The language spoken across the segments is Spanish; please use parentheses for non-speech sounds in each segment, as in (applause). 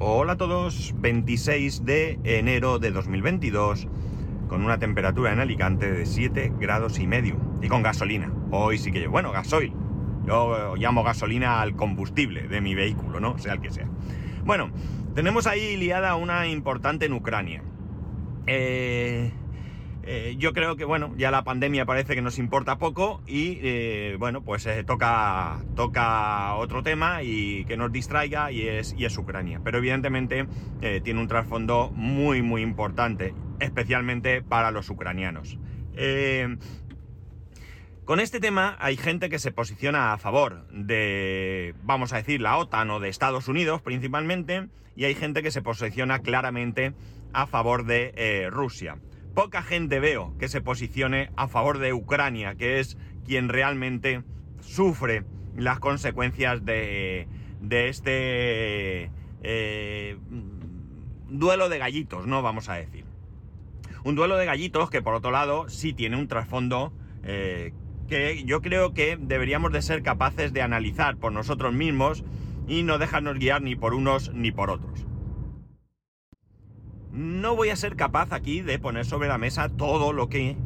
Hola a todos, 26 de enero de 2022, con una temperatura en Alicante de 7 grados y medio, y con gasolina. Hoy sí que yo, bueno, gasoil. Yo llamo gasolina al combustible de mi vehículo, ¿no? Sea el que sea. Bueno, tenemos ahí liada una importante en Ucrania. Eh, eh, yo creo que, bueno, ya la pandemia parece que nos importa poco y, eh, bueno, pues eh, toca, otro tema y que nos distraiga y es, y es Ucrania. Pero evidentemente tiene un trasfondo muy, muy importante, especialmente para los ucranianos. con este tema hay gente que se posiciona a favor de, vamos a decir, la OTAN o de Estados Unidos principalmente, y hay gente que se posiciona claramente a favor de Rusia poca gente veo que se posicione a favor de Ucrania, que es quien realmente sufre las consecuencias de, este eh, duelo de gallitos, ¿no? Vamos a decir. Un duelo de gallitos que por otro lado sí tiene un trasfondo eh, que yo creo que deberíamos de ser capaces de analizar por nosotros mismos y no dejarnos guiar ni por unos ni por otros no voy a ser capaz aquí de poner sobre la mesa todo lo que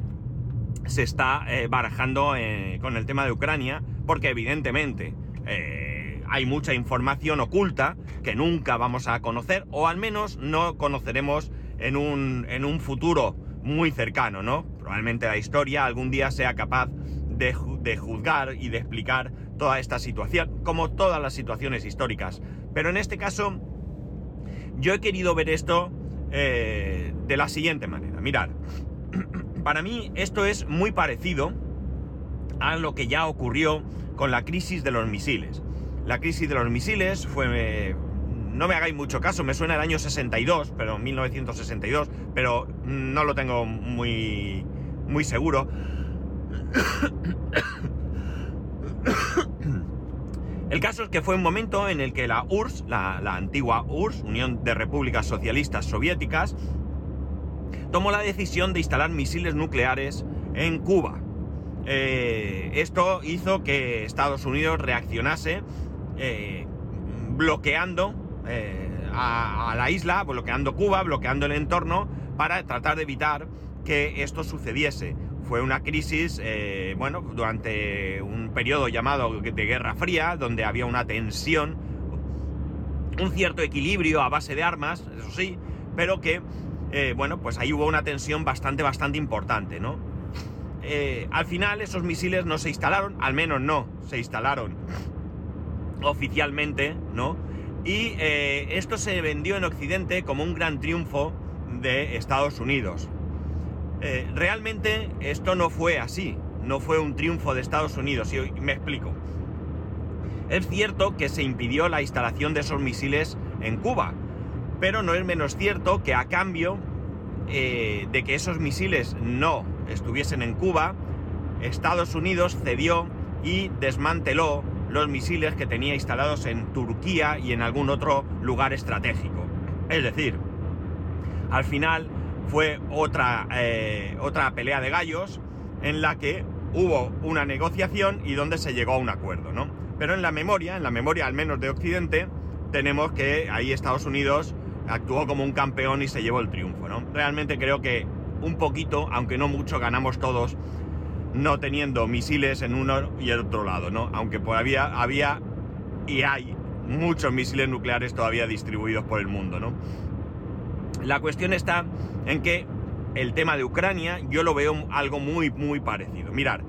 se está eh, barajando eh, con el tema de Ucrania, porque evidentemente eh, hay mucha información oculta que nunca vamos a conocer, o al menos no conoceremos en un, en un futuro muy cercano, ¿no? Probablemente la historia algún día sea capaz de, de juzgar y de explicar toda esta situación, como todas las situaciones históricas. Pero en este caso, yo he querido ver esto eh, de la siguiente manera. Mirad, (clears throat) para mí esto es muy parecido a lo que ya ocurrió con la crisis de los misiles. La crisis de los misiles fue... no me hagáis mucho caso, me suena el año 62, pero 1962, pero no lo tengo muy, muy seguro. (clears throat) El caso es que fue un momento en el que la URSS, la, antigua URSS, Unión de Repúblicas Socialistas Soviéticas, tomó la decisión de instalar misiles nucleares en Cuba. Eh, esto hizo que Estados Unidos reaccionase eh, bloqueando eh, a, la isla, bloqueando Cuba, bloqueando el entorno, para tratar de evitar que esto sucediese. Fue una crisis, bueno, durante un periodo llamado de Guerra Fría, donde había una tensión, un cierto equilibrio a base de armas, eso sí, pero que, eh, bueno, pues ahí hubo una tensión bastante, bastante importante, ¿no? Eh, al final esos misiles no se instalaron, al menos no, se instalaron oficialmente, ¿no? Y eh, esto se vendió en Occidente como un gran triunfo de Estados Unidos. Realmente esto no fue así no fue un triunfo de Estados Unidos, y me explico. Es cierto que se impidió la instalación de esos misiles en Cuba, pero no es menos cierto que a cambio eh, de que esos misiles no estuviesen en Cuba, Estados Unidos cedió y desmanteló los misiles que tenía instalados en Turquía y en algún otro lugar estratégico. Es decir, al final fue otra, eh, otra pelea de gallos en la que hubo una negociación y donde se llegó a un acuerdo, ¿no? Pero en la memoria, en la memoria al menos de Occidente, tenemos que ahí Estados Unidos actuó como un campeón y se llevó el triunfo, ¿no? Realmente creo que un poquito, aunque no mucho, ganamos todos no teniendo misiles en uno y el otro lado, ¿no? Aunque todavía había y hay muchos misiles nucleares todavía distribuidos por el mundo, ¿no? La cuestión está en que el tema de Ucrania, yo lo veo algo muy, muy parecido. Mirar,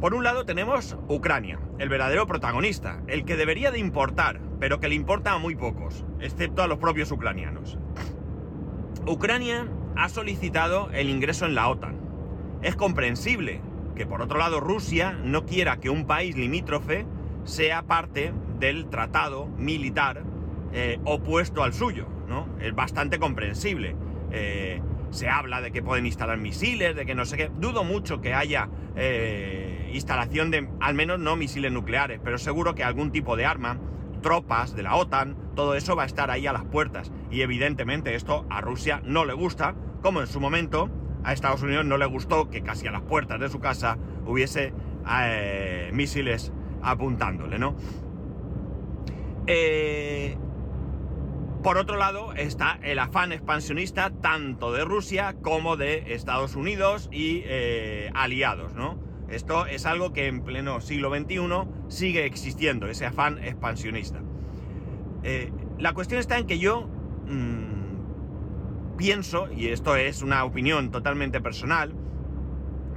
por un lado tenemos Ucrania, el verdadero protagonista, el que debería de importar, pero que le importa a muy pocos, excepto a los propios ucranianos. Ucrania ha solicitado el ingreso en la OTAN. Es comprensible que por otro lado Rusia no quiera que un país limítrofe sea parte del tratado militar eh, opuesto al suyo, ¿no? Es bastante comprensible. Eh, se habla de que pueden instalar misiles, de que no sé qué. Dudo mucho que haya eh, instalación de, al menos no misiles nucleares, pero seguro que algún tipo de arma, tropas de la OTAN, todo eso va a estar ahí a las puertas. Y evidentemente esto a Rusia no le gusta, como en su momento a Estados Unidos no le gustó que casi a las puertas de su casa hubiese eh, misiles apuntándole, ¿no? Por otro lado está el afán expansionista tanto de Rusia como de Estados Unidos y eh, aliados, ¿no? Esto es algo que en pleno siglo XXI sigue existiendo, ese afán expansionista. Eh, la cuestión está en que yo mm, pienso, y esto es una opinión totalmente personal,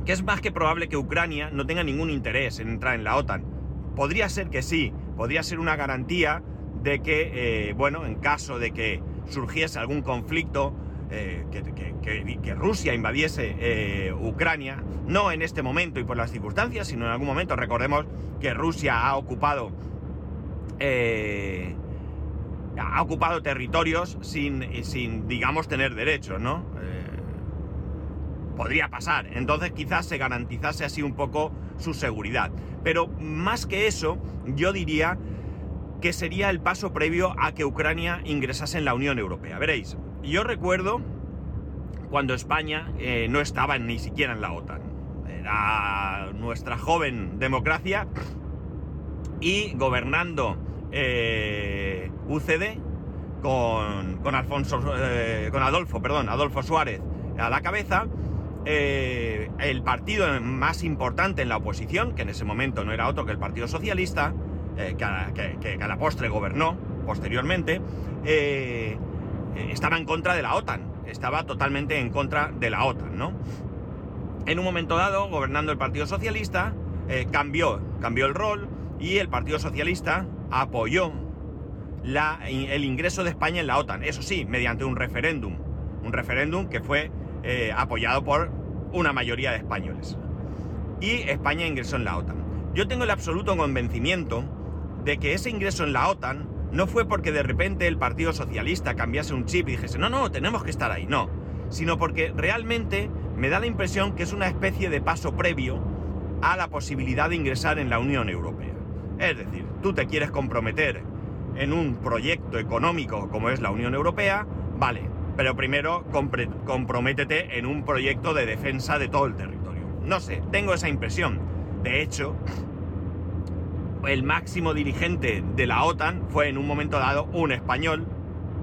que es más que probable que Ucrania no tenga ningún interés en entrar en la OTAN. Podría ser que sí, podría ser una garantía de que, eh, bueno, en caso de que surgiese algún conflicto, eh, que, Rusia invadiese eh, Ucrania, no en este momento y por las circunstancias, sino en algún momento. Recordemos que Rusia ha ocupado. ha ocupado territorios sin, sin, digamos, tener derechos, ¿no? podría pasar. Entonces quizás se garantizase así un poco su seguridad. Pero más que eso, yo diría que sería el paso previo a que Ucrania ingresase en la Unión Europea. Veréis, yo recuerdo cuando España eh, no estaba ni siquiera en la OTAN. Era nuestra joven democracia y gobernando eh, UCD con, Alfonso, eh, con Adolfo, perdón, Adolfo Suárez a la cabeza, el partido más importante en la oposición, que en ese momento no era otro que el Partido Socialista, eh, que, a, la postre gobernó posteriormente, eh, estaba en contra de la OTAN, estaba totalmente en contra de la OTAN, ¿no? En un momento dado, gobernando el Partido Socialista, eh, cambió, cambió el rol y el Partido Socialista apoyó la, el ingreso de España en la OTAN, eso sí, mediante un referéndum, un referéndum que fue apoyado por una mayoría de españoles. Y España ingresó en la OTAN. Yo tengo el absoluto convencimiento de que ese ingreso en la OTAN no fue porque de repente el Partido Socialista cambiase un chip y dijese, no, no, tenemos que estar ahí, no, sino porque realmente me da la impresión que es una especie de paso previo a la posibilidad de ingresar en la Unión Europea. Es decir, tú te quieres comprometer en un proyecto económico como es la Unión Europea, vale, pero primero comprométete en un proyecto de defensa de todo el territorio. No sé, tengo esa impresión. De hecho, el máximo dirigente de la OTAN fue en un momento dado un español,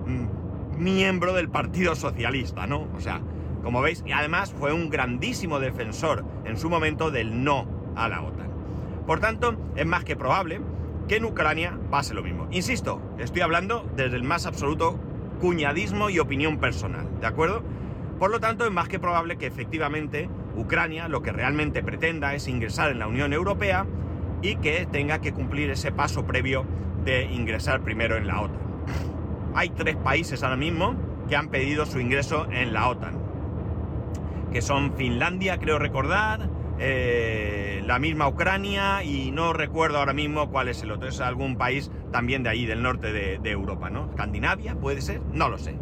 mm, miembro del Partido Socialista, ¿no? O sea, como veis, y además fue un grandísimo defensor en su momento del no a la OTAN. Por tanto, es más que probable que en Ucrania pase lo mismo. Insisto, estoy hablando desde el más absoluto cuñadismo y opinión personal, ¿de acuerdo? Por lo tanto, es más que probable que efectivamente Ucrania lo que realmente pretenda es ingresar en la Unión Europea y que tenga que cumplir ese paso previo de ingresar primero en la OTAN. Hay tres países ahora mismo que han pedido su ingreso en la OTAN, que son Finlandia, creo recordar, eh, la misma Ucrania y no recuerdo ahora mismo cuál es el otro, es algún país también de ahí, del norte de, Europa, ¿no? ¿Escandinavia puede ser? No lo sé.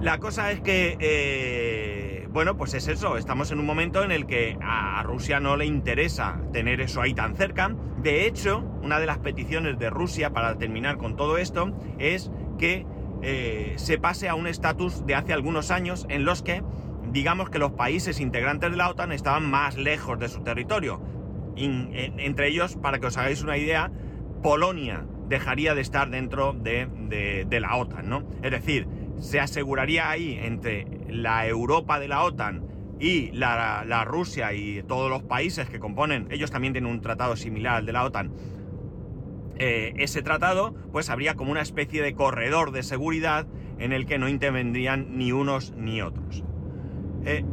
La cosa es que eh, bueno, pues es eso, estamos en un momento en el que a Rusia no le interesa tener eso ahí tan cerca. De hecho, una de las peticiones de Rusia para terminar con todo esto es que eh, se pase a un estatus de hace algunos años en los que, digamos que los países integrantes de la OTAN estaban más lejos de su territorio. entre ellos, para que os hagáis una idea, Polonia dejaría de estar dentro de, de la OTAN, ¿no? Es decir, se aseguraría ahí entre la Europa de la OTAN y la, Rusia y todos los países que componen, ellos también tienen un tratado similar al de la OTAN, eh, ese tratado, pues habría como una especie de corredor de seguridad en el que no intervendrían ni unos ni otros. Eh,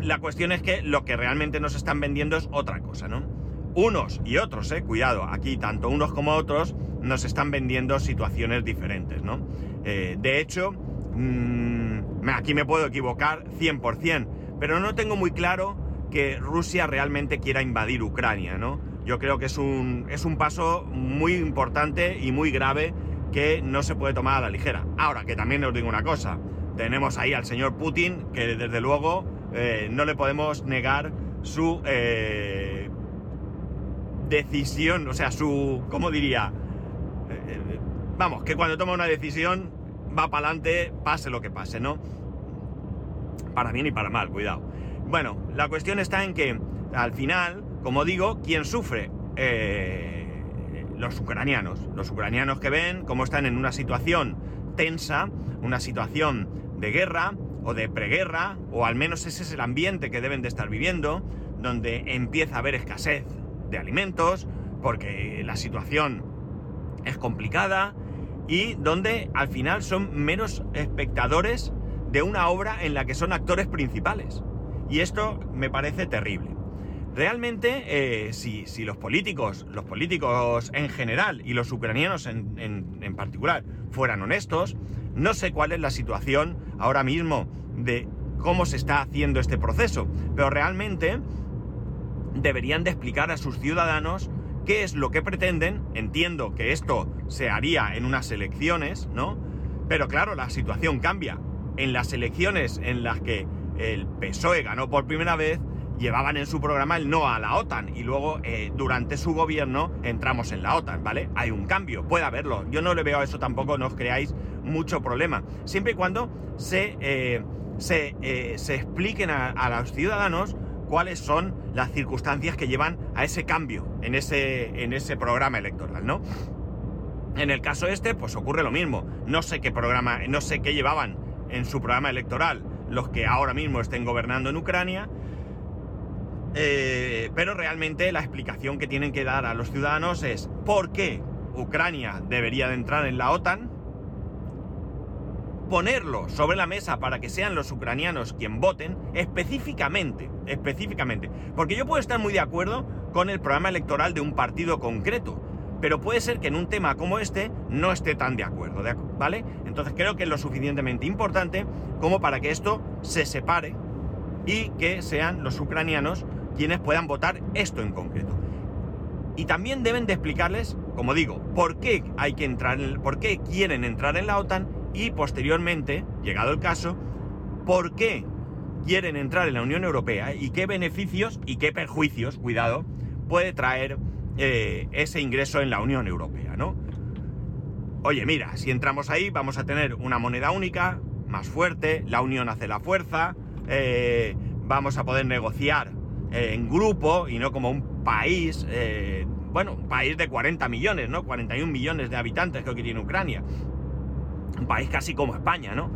la, cuestión es que lo que realmente nos están vendiendo es otra cosa, ¿no? Unos y otros, eh, cuidado, aquí tanto unos como otros nos están vendiendo situaciones diferentes, ¿no? De hecho, Mm, aquí me puedo equivocar 100%, pero no tengo muy claro que Rusia realmente quiera invadir Ucrania, ¿no? Yo creo que es un, es un paso muy importante y muy grave que no se puede tomar a la ligera. Ahora, que también os digo una cosa, tenemos ahí al señor Putin, que desde luego eh, no le podemos negar su eh, decisión, o sea, su, ¿cómo diría? Eh, vamos, que cuando toma una decisión va para adelante, pase lo que pase, ¿no? Para bien y para mal, cuidado. Bueno, la cuestión está en que al final, como digo, ¿quién sufre? Eh, los ucranianos. Los ucranianos que ven cómo están en una situación tensa, una situación de guerra o de preguerra, o al menos ese es el ambiente que deben de estar viviendo, donde empieza a haber escasez de alimentos, porque la situación es complicada y donde al final son menos espectadores de una obra en la que son actores principales. Y esto me parece terrible. Realmente, eh, si, los políticos, los políticos en general y los ucranianos en, en particular, fueran honestos, no sé cuál es la situación ahora mismo de cómo se está haciendo este proceso, pero realmente deberían de explicar a sus ciudadanos qué es lo que pretenden. Entiendo que esto se haría en unas elecciones, ¿no? Pero claro, la situación cambia. En las elecciones en las que el PSOE ganó por primera vez, llevaban en su programa el no a la OTAN y luego eh, durante su gobierno entramos en la OTAN, ¿vale? Hay un cambio, puede haberlo. Yo no le veo a eso tampoco, no os creáis mucho problema. Siempre y cuando se, eh, eh, se, expliquen a, a los ciudadanos cuáles son las circunstancias que llevan a ese cambio en ese, en ese programa electoral, ¿no? En el caso este, pues ocurre lo mismo. No sé qué programa, no sé qué llevaban en su programa electoral los que ahora mismo estén gobernando en Ucrania, eh, pero realmente la explicación que tienen que dar a los ciudadanos es por qué Ucrania debería de entrar en la OTAN, ponerlo sobre la mesa para que sean los ucranianos quien voten específicamente, específicamente. Porque yo puedo estar muy de acuerdo con el programa electoral de un partido concreto, pero puede ser que en un tema como este no esté tan de acuerdo, ¿vale? Entonces creo que es lo suficientemente importante como para que esto se separe y que sean los ucranianos quienes puedan votar esto en concreto. Y también deben de explicarles, como digo, por qué hay que entrar, por qué quieren entrar en la OTAN y posteriormente, llegado el caso, por qué quieren entrar en la Unión Europea y qué beneficios y qué perjuicios, cuidado, puede traer eh, ese ingreso en la Unión Europea, ¿no? Oye, mira, si entramos ahí vamos a tener una moneda única, más fuerte, la unión hace la fuerza, eh, vamos a poder negociar eh, en grupo y no como un país, bueno, un país de 40 millones, ¿no? 41 millones de habitantes creo que tiene Ucrania un país casi como España, ¿no?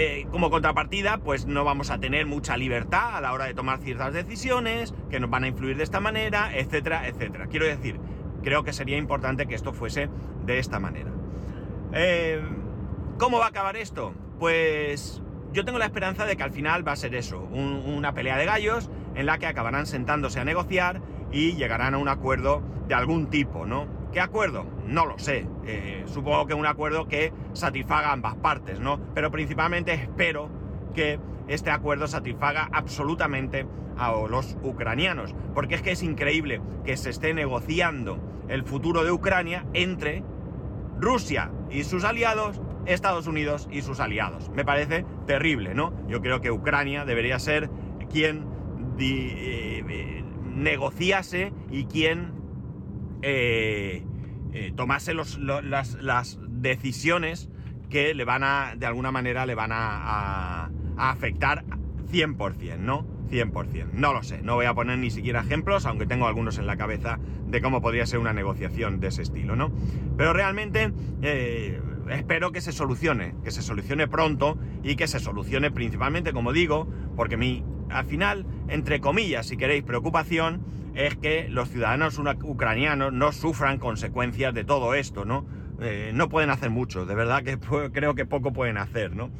Eh, como contrapartida, pues no vamos a tener mucha libertad a la hora de tomar ciertas decisiones, que nos van a influir de esta manera, etcétera, etcétera. Quiero decir, creo que sería importante que esto fuese de esta manera. Eh, ¿Cómo va a acabar esto? Pues yo tengo la esperanza de que al final va a ser eso, una pelea de gallos en la que acabarán sentándose a negociar y llegarán a un acuerdo de algún tipo, ¿no? ¿Qué acuerdo? No lo sé. Eh, supongo que un acuerdo que satisfaga ambas partes, ¿no? Pero principalmente espero que este acuerdo satisfaga absolutamente a los ucranianos. Porque es que es increíble que se esté negociando el futuro de Ucrania entre Rusia y sus aliados, Estados Unidos y sus aliados. Me parece terrible, ¿no? Yo creo que Ucrania debería ser quien eh, eh, negociase y quien eh, eh, tomase las, decisiones que le van a, de alguna manera, le van a, afectar 100%, ¿no? 100%. No lo sé, no voy a poner ni siquiera ejemplos, aunque tengo algunos en la cabeza de cómo podría ser una negociación de ese estilo, ¿no? Pero realmente eh, espero que se solucione, que se solucione pronto y que se solucione principalmente, como digo, porque mi, al final, entre comillas, si queréis, preocupación, es que los ciudadanos ucranianos no sufran consecuencias de todo esto, ¿no? Eh, no pueden hacer mucho, de verdad que creo que poco pueden hacer, ¿no?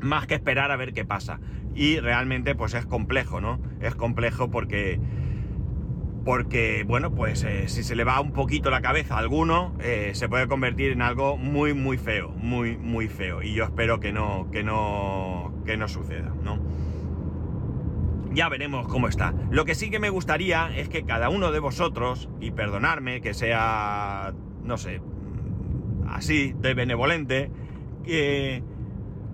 Más que esperar a ver qué pasa. Y realmente pues es complejo, ¿no? Es complejo porque... Porque, bueno, pues eh, si se le va un poquito la cabeza a alguno, eh, se puede convertir en algo muy, muy feo, muy, muy feo. Y yo espero que no, que no, que no suceda, ¿no? Ya veremos cómo está. Lo que sí que me gustaría es que cada uno de vosotros, y perdonarme que sea, no sé, así, de benevolente, que,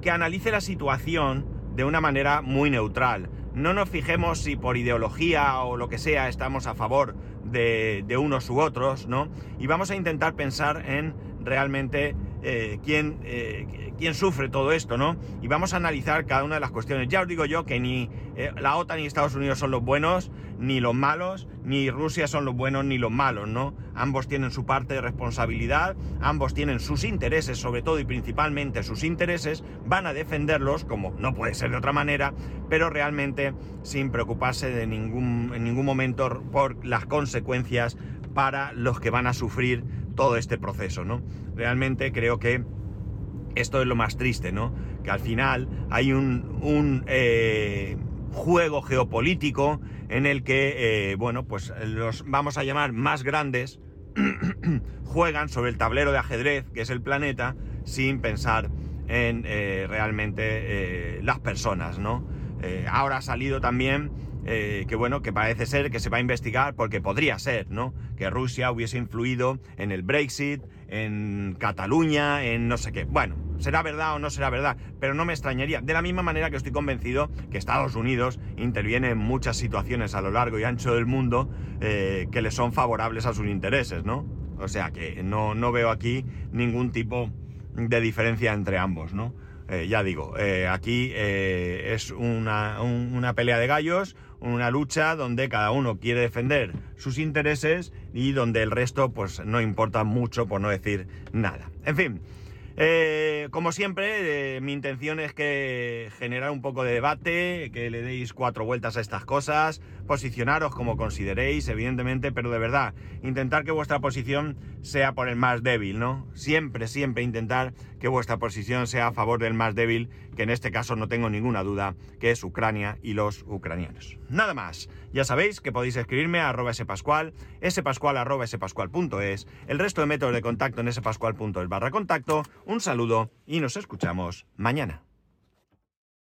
que analice la situación de una manera muy neutral. No nos fijemos si por ideología o lo que sea estamos a favor de, de unos u otros, ¿no? Y vamos a intentar pensar en realmente eh, quién, eh, quién, sufre todo esto, ¿no? Y vamos a analizar cada una de las cuestiones. Ya os digo yo que ni eh, la OTAN ni Estados Unidos son los buenos, ni los malos, ni Rusia son los buenos ni los malos, ¿no? Ambos tienen su parte de responsabilidad, ambos tienen sus intereses, sobre todo y principalmente sus intereses, van a defenderlos, como no puede ser de otra manera, pero realmente sin preocuparse de ningún, en ningún momento por las consecuencias para los que van a sufrir todo este proceso, ¿no? Realmente creo que esto es lo más triste, ¿no? Que al final hay un, eh, juego geopolítico en el que, eh, bueno, pues los vamos a llamar más grandes (clears throat) juegan sobre el tablero de ajedrez, que es el planeta, sin pensar en eh, realmente las personas, ¿no? ahora ha salido también eh, que bueno, que parece ser que se va a investigar porque podría ser, ¿no? Que Rusia hubiese influido en el Brexit, en Cataluña, en no sé qué. Bueno, será verdad o no será verdad, pero no me extrañaría. De la misma manera que estoy convencido que Estados Unidos interviene en muchas situaciones a lo largo y ancho del mundo eh, que le son favorables a sus intereses, ¿no? O sea que no, no veo aquí ningún tipo de diferencia entre ambos, ¿no? Eh, ya digo, aquí es una, una, pelea de gallos, una lucha donde cada uno quiere defender sus intereses y donde el resto pues no importa mucho por no decir nada. En fin, eh, como siempre, eh, mi intención es que generar un poco de debate, que le deis cuatro vueltas a estas cosas, posicionaros como consideréis, evidentemente, pero de verdad, intentar que vuestra posición sea por el más débil, ¿no? Siempre, siempre intentar que vuestra posición sea a favor del más débil, que en este caso no tengo ninguna duda, que es Ucrania y los ucranianos. Nada más, ya sabéis que podéis escribirme a arroba spascual, spascual arroba spascual.es, el resto de métodos de contacto en spascual.es barra contacto, un saludo y nos escuchamos mañana.